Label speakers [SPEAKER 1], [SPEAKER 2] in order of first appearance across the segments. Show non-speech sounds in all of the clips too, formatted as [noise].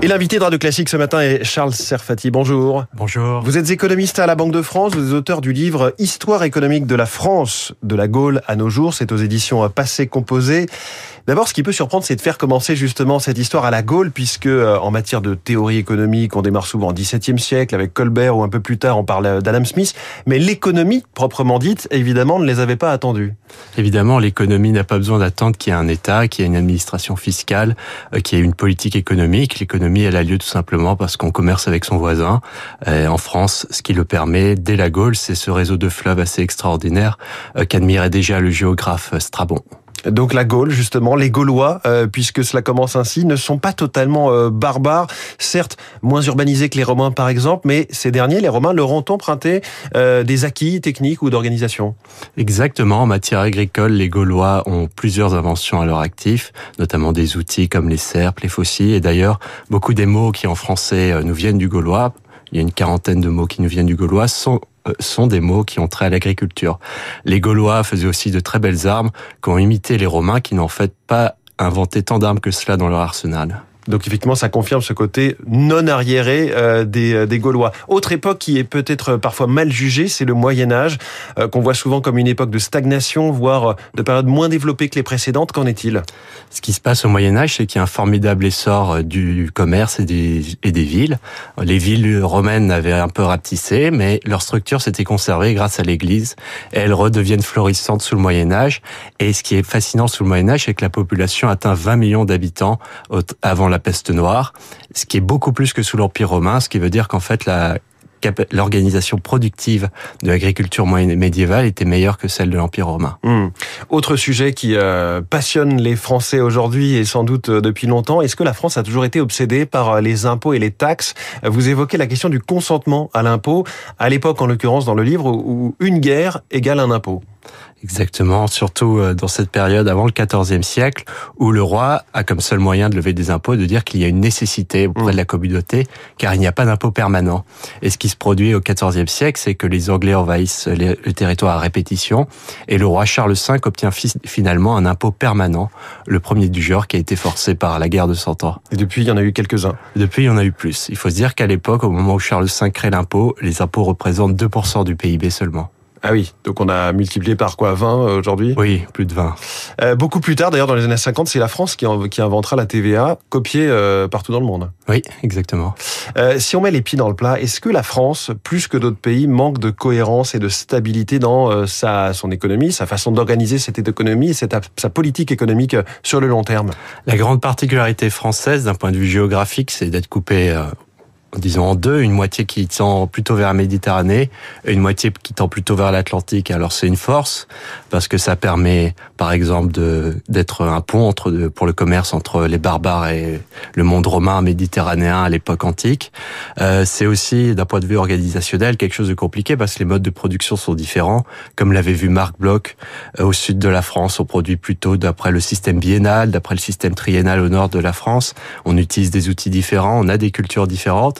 [SPEAKER 1] Et l'invité de Radio Classique ce matin est Charles Serfati. Bonjour.
[SPEAKER 2] Bonjour.
[SPEAKER 1] Vous êtes économiste à la Banque de France. Vous êtes auteur du livre Histoire économique de la France, de la Gaule à nos jours. C'est aux éditions Passé Composé. D'abord, ce qui peut surprendre, c'est de faire commencer justement cette histoire à la Gaule, puisque euh, en matière de théorie économique, on démarre souvent au XVIIe siècle avec Colbert ou un peu plus tard, on parle d'Adam Smith. Mais l'économie, proprement dite, évidemment, ne les avait pas attendus.
[SPEAKER 2] Évidemment, l'économie n'a pas besoin d'attendre qu'il y ait un État, qu'il y ait une administration fiscale, euh, qu'il y ait une politique économique. L'économie, elle a lieu tout simplement parce qu'on commerce avec son voisin. en France, ce qui le permet, dès la Gaule, c'est ce réseau de fleuves assez extraordinaire euh, qu'admirait déjà le géographe Strabon.
[SPEAKER 1] Donc la Gaule, justement, les Gaulois, euh, puisque cela commence ainsi, ne sont pas totalement euh, barbares, certes moins urbanisés que les Romains par exemple, mais ces derniers, les Romains, leur ont emprunté euh, des acquis techniques ou d'organisation.
[SPEAKER 2] Exactement, en matière agricole, les Gaulois ont plusieurs inventions à leur actif, notamment des outils comme les serpes, les faucilles, et d'ailleurs, beaucoup des mots qui en français nous viennent du gaulois, il y a une quarantaine de mots qui nous viennent du gaulois, sont sont des mots qui ont trait à l'agriculture. Les Gaulois faisaient aussi de très belles armes qui ont imité les Romains qui n'ont fait pas inventé tant d'armes que cela dans leur arsenal.
[SPEAKER 1] Donc effectivement, ça confirme ce côté non arriéré euh, des, euh, des Gaulois. Autre époque qui est peut-être parfois mal jugée, c'est le Moyen Âge, euh, qu'on voit souvent comme une époque de stagnation, voire de période moins développée que les précédentes. Qu'en est-il?
[SPEAKER 2] Ce qui se passe au Moyen Âge, c'est qu'il y a un formidable essor du commerce et des, et des villes. Les villes romaines avaient un peu rapetissé, mais leur structure s'était conservée grâce à l'Église. Elles redeviennent florissantes sous le Moyen Âge. Et ce qui est fascinant sous le Moyen Âge, c'est que la population atteint 20 millions d'habitants avant la peste noire, ce qui est beaucoup plus que sous l'Empire romain, ce qui veut dire qu'en fait la l'organisation productive de l'agriculture médiévale était meilleure que celle de l'Empire romain.
[SPEAKER 1] Hmm. Autre sujet qui euh, passionne les Français aujourd'hui et sans doute euh, depuis longtemps, est-ce que la France a toujours été obsédée par euh, les impôts et les taxes? Vous évoquez la question du consentement à l'impôt, à l'époque en l'occurrence dans le livre où une guerre égale un impôt.
[SPEAKER 2] Exactement, surtout euh, dans cette période avant le XIVe siècle, où le roi a comme seul moyen de lever des impôts de dire qu'il y a une nécessité auprès de la communauté, car il n'y a pas d'impôt permanent. Et ce qui se produit au XIVe siècle, c'est que les Anglais envahissent le territoire à répétition, et le roi Charles V obtient finalement un impôt permanent, le premier du genre qui a été forcé par la guerre de Cent Ans.
[SPEAKER 1] Et depuis, il y en a eu quelques-uns.
[SPEAKER 2] Depuis, il y en a eu plus. Il faut se dire qu'à l'époque, au moment où Charles V crée l'impôt, les impôts représentent 2% du PIB seulement.
[SPEAKER 1] Ah oui, donc on a multiplié par quoi 20 euh, aujourd'hui?
[SPEAKER 2] Oui, plus de 20.
[SPEAKER 1] Euh, beaucoup plus tard, d'ailleurs, dans les années 50, c'est la France qui, qui inventera la TVA, copiée euh, partout dans le monde.
[SPEAKER 2] Oui, exactement.
[SPEAKER 1] Euh, si on met les pieds dans le plat, est-ce que la France, plus que d'autres pays, manque de cohérence et de stabilité dans sa, son économie, sa façon d'organiser cette économie et cette, sa politique économique sur le long terme?
[SPEAKER 2] La grande particularité française, d'un point de vue géographique, c'est d'être coupé disons en deux, une moitié qui tend plutôt vers la Méditerranée et une moitié qui tend plutôt vers l'Atlantique. Alors c'est une force parce que ça permet, par exemple, d'être un pont entre pour le commerce entre les barbares et le monde romain méditerranéen à l'époque antique. Euh, c'est aussi, d'un point de vue organisationnel, quelque chose de compliqué parce que les modes de production sont différents. Comme l'avait vu Marc Bloch, euh, au sud de la France, on produit plutôt d'après le système biennal, d'après le système triennal au nord de la France. On utilise des outils différents, on a des cultures différentes.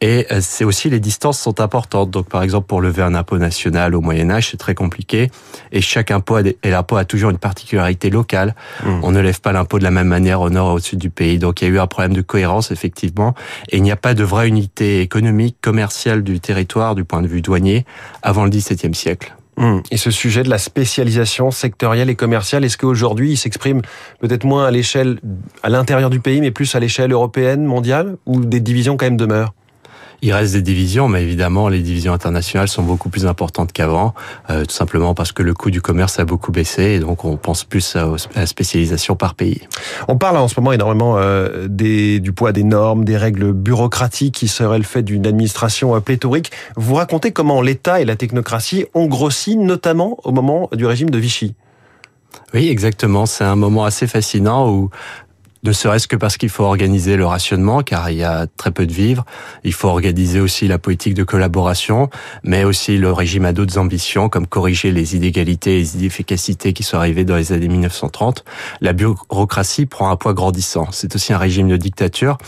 [SPEAKER 2] Et euh, c'est aussi les distances sont importantes. Donc par exemple pour lever un impôt national au Moyen Âge, c'est très compliqué. Et chaque impôt et l'impôt a toujours une particularité locale. Mmh. On ne lève pas l'impôt de la même manière au nord et au sud du pays. Donc il y a eu un problème de cohérence effectivement. Et il n'y a pas de vraie unité économique, commerciale du territoire du point de vue douanier avant le XVIIe siècle.
[SPEAKER 1] Mmh. Et ce sujet de la spécialisation sectorielle et commerciale, est-ce qu'aujourd'hui il s'exprime peut-être moins à l'échelle, à l'intérieur du pays, mais plus à l'échelle européenne, mondiale, ou des divisions quand même demeurent?
[SPEAKER 2] Il reste des divisions, mais évidemment, les divisions internationales sont beaucoup plus importantes qu'avant, euh, tout simplement parce que le coût du commerce a beaucoup baissé, et donc on pense plus à, la spécialisation par pays.
[SPEAKER 1] On parle en ce moment énormément euh, des, du poids des normes, des règles bureaucratiques qui seraient le fait d'une administration euh, pléthorique. Vous racontez comment l'État et la technocratie ont grossi, notamment au moment du régime de Vichy.
[SPEAKER 2] Oui, exactement. C'est un moment assez fascinant où ne serait-ce que parce qu'il faut organiser le rationnement, car il y a très peu de vivres. Il faut organiser aussi la politique de collaboration, mais aussi le régime a d'autres ambitions, comme corriger les inégalités et les inefficacités qui sont arrivées dans les années 1930. La bureaucratie prend un poids grandissant. C'est aussi un régime de dictature,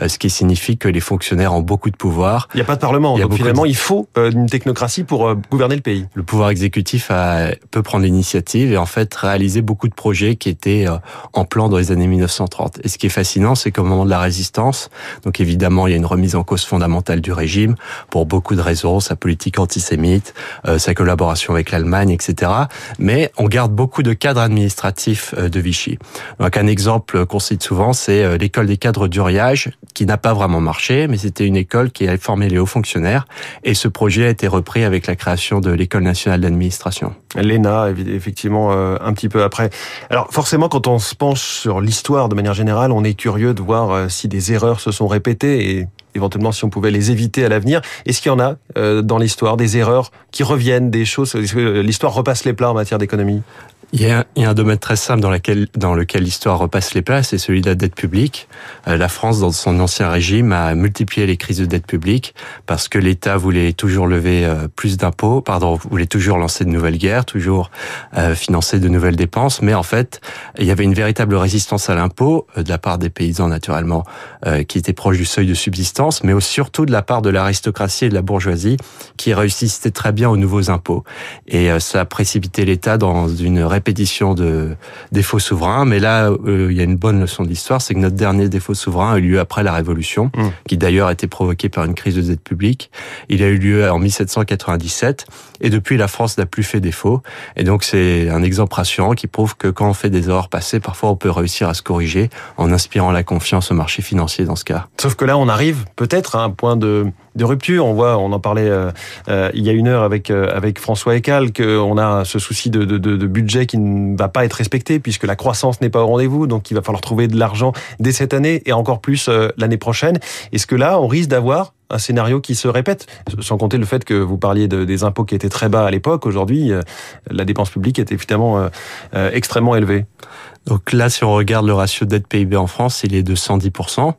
[SPEAKER 2] euh, ce qui signifie que les fonctionnaires ont beaucoup de pouvoir.
[SPEAKER 1] Il n'y a pas de parlement, donc finalement, il faut euh, une technocratie pour euh, gouverner le pays.
[SPEAKER 2] Le pouvoir exécutif a, peut prendre l'initiative et en fait réaliser beaucoup de projets qui étaient en plan dans les années 1930. 1930. Et ce qui est fascinant, c'est qu'au moment de la résistance, donc évidemment, il y a une remise en cause fondamentale du régime pour beaucoup de raisons, sa politique antisémite, euh, sa collaboration avec l'Allemagne, etc. Mais on garde beaucoup de cadres administratifs euh, de Vichy. Donc un exemple qu'on cite souvent, c'est euh, l'école des cadres d'Uriage, qui n'a pas vraiment marché, mais c'était une école qui a formé les hauts fonctionnaires. Et ce projet a été repris avec la création de l'école nationale d'administration.
[SPEAKER 1] L'ENA, effectivement, un petit peu après. Alors forcément, quand on se penche sur l'histoire de manière générale, on est curieux de voir si des erreurs se sont répétées et éventuellement si on pouvait les éviter à l'avenir. Est-ce qu'il y en a dans l'histoire des erreurs qui reviennent, des choses L'histoire repasse les plats en matière d'économie?
[SPEAKER 2] Il y, a, un domaine très simple dans, laquelle, dans lequel l'histoire repasse les places, c'est celui de la dette publique. Euh, la France, dans son ancien régime, a multiplié les crises de dette publique parce que l'État voulait toujours lever euh, plus d'impôts, pardon, voulait toujours lancer de nouvelles guerres, toujours euh, financer de nouvelles dépenses. Mais en fait, il y avait une véritable résistance à l'impôt de la part des paysans, naturellement, qui étaient proches du seuil de subsistance, mais surtout de la part de l'aristocratie et de la bourgeoisie qui réussissaient très bien aux nouveaux impôts. Et ça a précipité l'État dans une répétition de défauts souverains. Mais là, euh, il y a une bonne leçon de l'histoire, c'est que notre dernier défaut souverain a eu lieu après la Révolution, mmh. qui d'ailleurs a été provoqué par une crise de dette publique. Il a eu lieu en 1797, et depuis, la France n'a plus fait défaut. Et donc, c'est un exemple rassurant qui prouve que quand on fait des erreurs passées, parfois on peut réussir à se corriger en inspirant la confiance au marché financier dans ce cas.
[SPEAKER 1] Sauf que là, on arrive peut-être à un point de, de rupture. On voit, on en parlait euh, euh, il y a une heure avec avec François Ecal, qu'on a ce souci de, de, de budget qui ne va pas être respecté puisque la croissance n'est pas au rendez-vous. Donc il va falloir trouver de l'argent dès cette année et encore plus euh, l'année prochaine. Est-ce que là, on risque d'avoir un scénario qui se répète, sans compter le fait que vous parliez de, des impôts qui étaient très bas à l'époque. Aujourd'hui, euh, la dépense publique est évidemment euh, extrêmement élevée.
[SPEAKER 2] Donc là, si on regarde le ratio dette PIB en France, il est de 110%,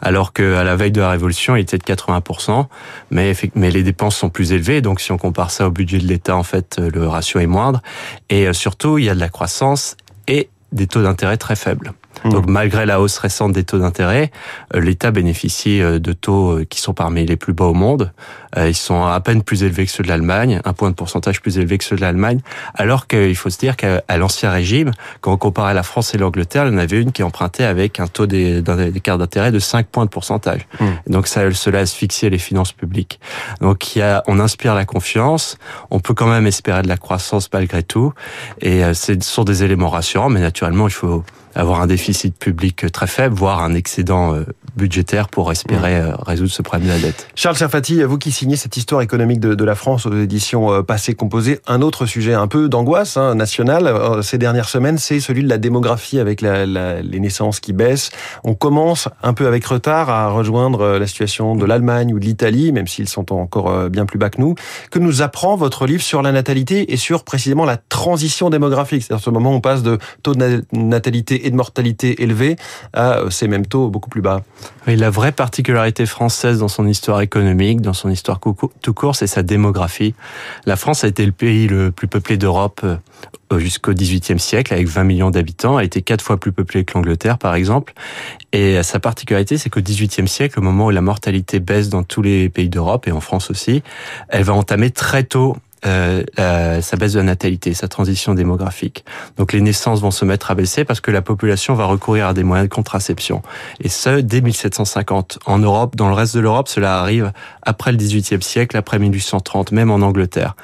[SPEAKER 2] alors qu'à la veille de la Révolution, il était de 80%. Mais, mais les dépenses sont plus élevées, donc si on compare ça au budget de l'État, en fait, le ratio est moindre. Et surtout, il y a de la croissance et des taux d'intérêt très faibles. Mmh. Donc malgré la hausse récente des taux d'intérêt, euh, l'État bénéficie euh, de taux euh, qui sont parmi les plus bas au monde. Ils sont à peine plus élevés que ceux de l'Allemagne, un point de pourcentage plus élevé que ceux de l'Allemagne, alors qu'il faut se dire qu'à l'ancien régime, quand on comparait la France et l'Angleterre, il y en avait une qui empruntait avec un taux d'écart d'intérêt de 5 points de pourcentage. Mmh. Donc ça, cela asphyxiait les finances publiques. Donc il y a, on inspire la confiance, on peut quand même espérer de la croissance malgré tout, et ce sont des éléments rassurants, mais naturellement il faut avoir un déficit public très faible, voire un excédent euh, budgétaire pour espérer euh, résoudre ce problème de la dette.
[SPEAKER 1] Charles Serfati, vous qui signez cette histoire économique de, de la France aux éditions euh, passées composées, un autre sujet un peu d'angoisse hein, nationale ces dernières semaines, c'est celui de la démographie avec la, la, les naissances qui baissent. On commence un peu avec retard à rejoindre la situation de l'Allemagne ou de l'Italie, même s'ils sont encore bien plus bas que nous. Que nous apprend votre livre sur la natalité et sur précisément la transition démographique? C'est-à-dire ce moment où on passe de taux de natalité et de mortalité élevée à euh, ces mêmes taux beaucoup plus bas.
[SPEAKER 2] Oui, la vraie particularité française dans son histoire économique, dans son histoire tout court, c'est sa démographie. La France a été le pays le plus peuplé d'Europe euh, jusqu'au XVIIIe siècle, avec 20 millions d'habitants, a été quatre fois plus peuplé que l'Angleterre, par exemple. Et sa particularité, c'est qu'au XVIIIe siècle, au moment où la mortalité baisse dans tous les pays d'Europe et en France aussi, elle va entamer très tôt euh, sa baisse de la natalité, sa transition démographique. Donc les naissances vont se mettre à baisser parce que la population va recourir à des moyens de contraception. Et ce, dès 1750. En Europe, dans le reste de l'Europe, cela arrive après le XVIIIe siècle, après 1830, même en Angleterre.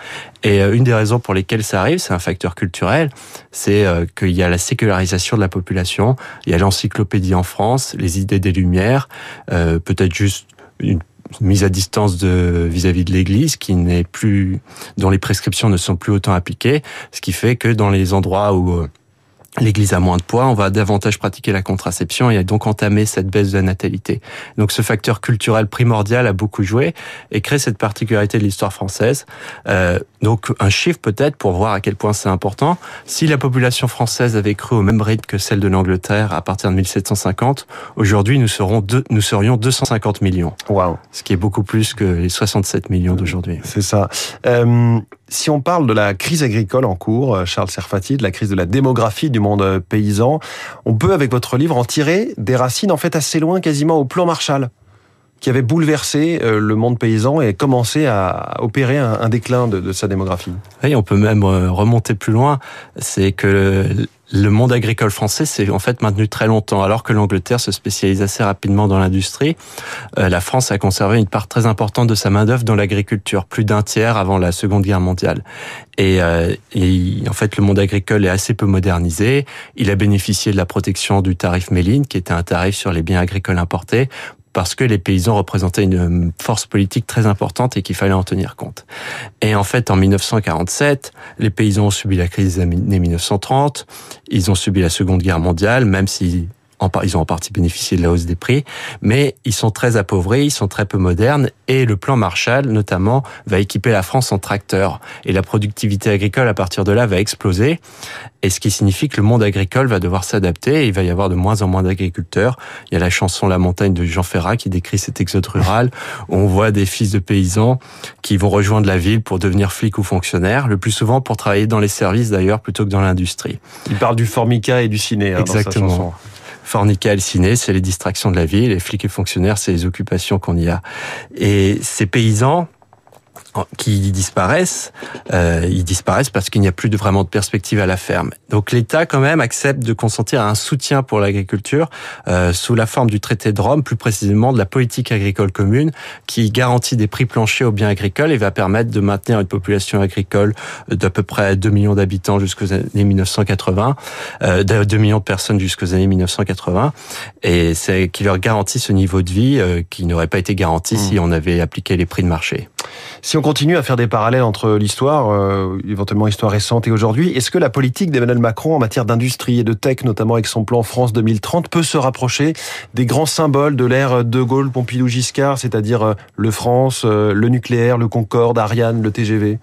[SPEAKER 2] Et euh, une des raisons pour lesquelles ça arrive, c'est un facteur culturel, c'est euh, qu'il y a la sécularisation de la population, il y a l'encyclopédie en France, les idées des Lumières, euh, peut-être juste une mise à distance de vis-à-vis de l'Église, qui n'est plus, dont les prescriptions ne sont plus autant appliquées, ce qui fait que dans les endroits où euh, L'Église a moins de poids, on va davantage pratiquer la contraception et donc entamer cette baisse de la natalité. Donc ce facteur culturel primordial a beaucoup joué et crée cette particularité de l'histoire française. Euh, donc un chiffre peut-être pour voir à quel point c'est important. Si la population française avait cru au même rythme que celle de l'Angleterre à partir de 1750, aujourd'hui nous, serons deux, nous serions 250 millions.
[SPEAKER 1] Wow.
[SPEAKER 2] Ce qui est beaucoup plus que les 67 millions d'aujourd'hui.
[SPEAKER 1] C'est ça. Euh, si on parle de la crise agricole en cours, euh, Charles Serfati, de la crise de la démographie du monde euh, paysan, on peut avec votre livre en tirer des racines en fait assez loin, quasiment au plan Marshall. Qui avait bouleversé euh, le monde paysan et commencé à opérer un, déclin de, sa démographie.
[SPEAKER 2] Oui, on peut même euh, remonter plus loin. C'est que le monde agricole français s'est en fait maintenu très longtemps, alors que l'Angleterre se spécialise assez rapidement dans l'industrie. Euh, la France a conservé une part très importante de sa main d'œuvre dans l'agriculture, plus d'un tiers avant la Seconde Guerre mondiale. Et, et, en fait, le monde agricole est assez peu modernisé. Il a bénéficié de la protection du tarif Méline, qui était un tarif sur les biens agricoles importés, parce que les paysans représentaient une force politique très importante et qu'il fallait en tenir compte. Et en fait, en 1947, les paysans ont subi la crise des années 1930, ils ont subi la Seconde Guerre mondiale, même si ils ont en partie bénéficié de la hausse des prix, mais ils sont très appauvris, ils sont très peu modernes, et le plan Marshall, notamment, va équiper la France en tracteurs. Et la productivité agricole, à partir de là, va exploser, et ce qui signifie que le monde agricole va devoir s'adapter, et il va y avoir de moins en moins d'agriculteurs. Il y a la chanson La montagne de Jean Ferrat qui décrit cet exode rural, où on voit des fils de paysans qui vont rejoindre la ville pour devenir flics ou fonctionnaires, le plus souvent pour travailler dans les services d'ailleurs, plutôt que dans l'industrie.
[SPEAKER 1] Il parle du formica et du ciné hein,
[SPEAKER 2] Exactement.
[SPEAKER 1] dans sa chanson.
[SPEAKER 2] Fornica ciné, c'est les distractions de la ville. Les flics et fonctionnaires, c'est les occupations qu'on y a. Et ces paysans, qui disparaissent, euh, ils disparaissent parce qu'il n'y a plus de, vraiment de perspective à la ferme. Donc l'État quand même accepte de consentir à un soutien pour l'agriculture euh, sous la forme du traité de Rome, plus précisément de la politique agricole commune, qui garantit des prix planchers aux biens agricoles et va permettre de maintenir une population agricole d'à peu près 2 millions d'habitants jusqu'aux années 1980, euh, 2 millions de personnes jusqu'aux années 1980, et c'est qui leur garantit ce niveau de vie euh, qui n'aurait pas été garanti mmh. si on avait appliqué les prix de marché.
[SPEAKER 1] Si on continue à faire des parallèles entre l'histoire, euh, éventuellement histoire récente et aujourd'hui, est-ce que la politique d'Emmanuel Macron en matière d'industrie et de tech, notamment avec son plan France 2030, peut se rapprocher des grands symboles de l'ère De Gaulle, Pompidou, Giscard, c'est-à-dire euh, le France, euh, le nucléaire, le Concorde, Ariane, le TGV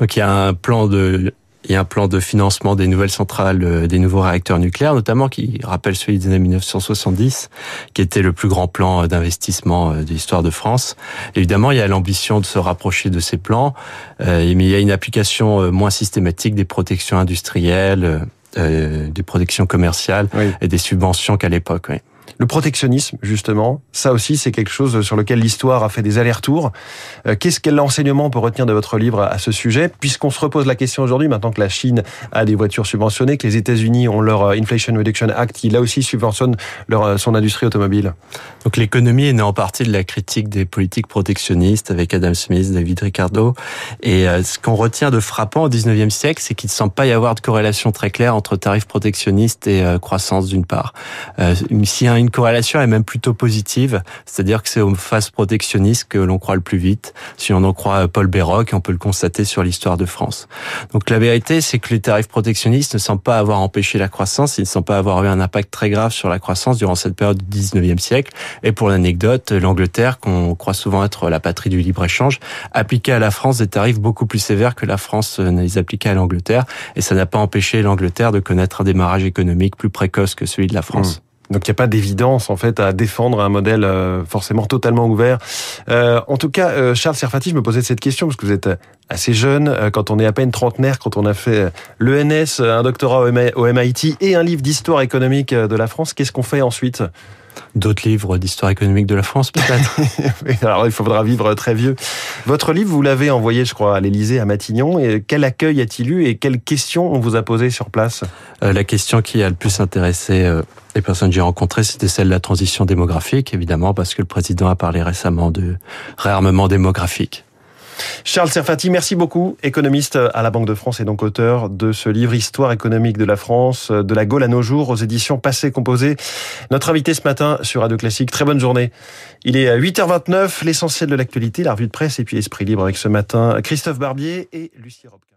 [SPEAKER 2] Donc il y a un plan de il y a un plan de financement des nouvelles centrales, euh, des nouveaux réacteurs nucléaires, notamment qui rappelle celui des années 1970, qui était le plus grand plan euh, d'investissement euh, de l'histoire de France. Évidemment, il y a l'ambition de se rapprocher de ces plans, mais il y a une application moins systématique des protections industrielles, des protections commerciales et des subventions qu'à l'époque. Oui.
[SPEAKER 1] Le protectionnisme, justement, ça aussi, c'est quelque chose sur lequel l'histoire a fait des allers-retours. Euh, qu'est-ce quel enseignement on peut retenir de votre livre à ce sujet? Puisqu'on se repose la question aujourd'hui, maintenant que la Chine a des voitures subventionnées, que les États-Unis ont leur euh, Inflation Reduction Act, qui là aussi subventionne leur, euh, son industrie automobile.
[SPEAKER 2] Donc l'économie est née en partie de la critique des politiques protectionnistes avec Adam Smith, David Ricardo. Et ce qu'on retient de frappant au 19e siècle, c'est qu'il ne semble pas y avoir de corrélation très claire entre tarifs protectionnistes et croissance d'une part. Euh, une corrélation est même plutôt positive, c'est-à-dire que c'est aux phases protectionnistes que l'on croit le plus vite. Si on en croit Paul Béroc, on peut le constater sur l'histoire de France. Donc la vérité, c'est que les tarifs protectionnistes ne semblent pas avoir empêché la croissance, ils ne semblent pas avoir eu un impact très grave sur la croissance durant cette période du 19e siècle. Et pour l'anecdote, l'Angleterre, qu'on croit souvent être la patrie du libre-échange, appliquait à la France des tarifs beaucoup plus sévères que la France ne les appliquait à l'Angleterre. Et ça n'a pas empêché l'Angleterre de connaître un démarrage économique plus précoce que celui de la France. Mmh.
[SPEAKER 1] Donc il n'y a pas d'évidence en fait à défendre un modèle euh, forcément totalement ouvert. Euh, en tout cas, euh, Charles Serfati, je me posais cette question parce que vous êtes assez jeune, quand on est à peine trentenaire, quand on a fait l'ENS, un doctorat au MIT et un livre d'histoire économique de la France, qu'est-ce qu'on fait ensuite?
[SPEAKER 2] D'autres livres d'histoire économique de la France, peut-être. [laughs]
[SPEAKER 1] Alors, il faudra vivre très vieux. Votre livre, vous l'avez envoyé, je crois, à l'Élysée, à Matignon. Et quel accueil a-t-il eu et quelles questions on vous a posées sur place?
[SPEAKER 2] La question qui a le plus intéressé les personnes que j'ai rencontrées, c'était celle de la transition démographique, évidemment, parce que le président a parlé récemment de réarmement démographique.
[SPEAKER 1] Charles Serfati, merci beaucoup, économiste à la Banque de France et donc auteur de ce livre Histoire économique de la France, de la Gaule à nos jours, aux éditions Passé Composé. Notre invité ce matin sur Radio Classique. Très bonne journée. Il est à 8h29, l'essentiel de l'actualité, la revue de presse et puis Esprit Libre avec ce matin Christophe Barbier et Lucie Robka.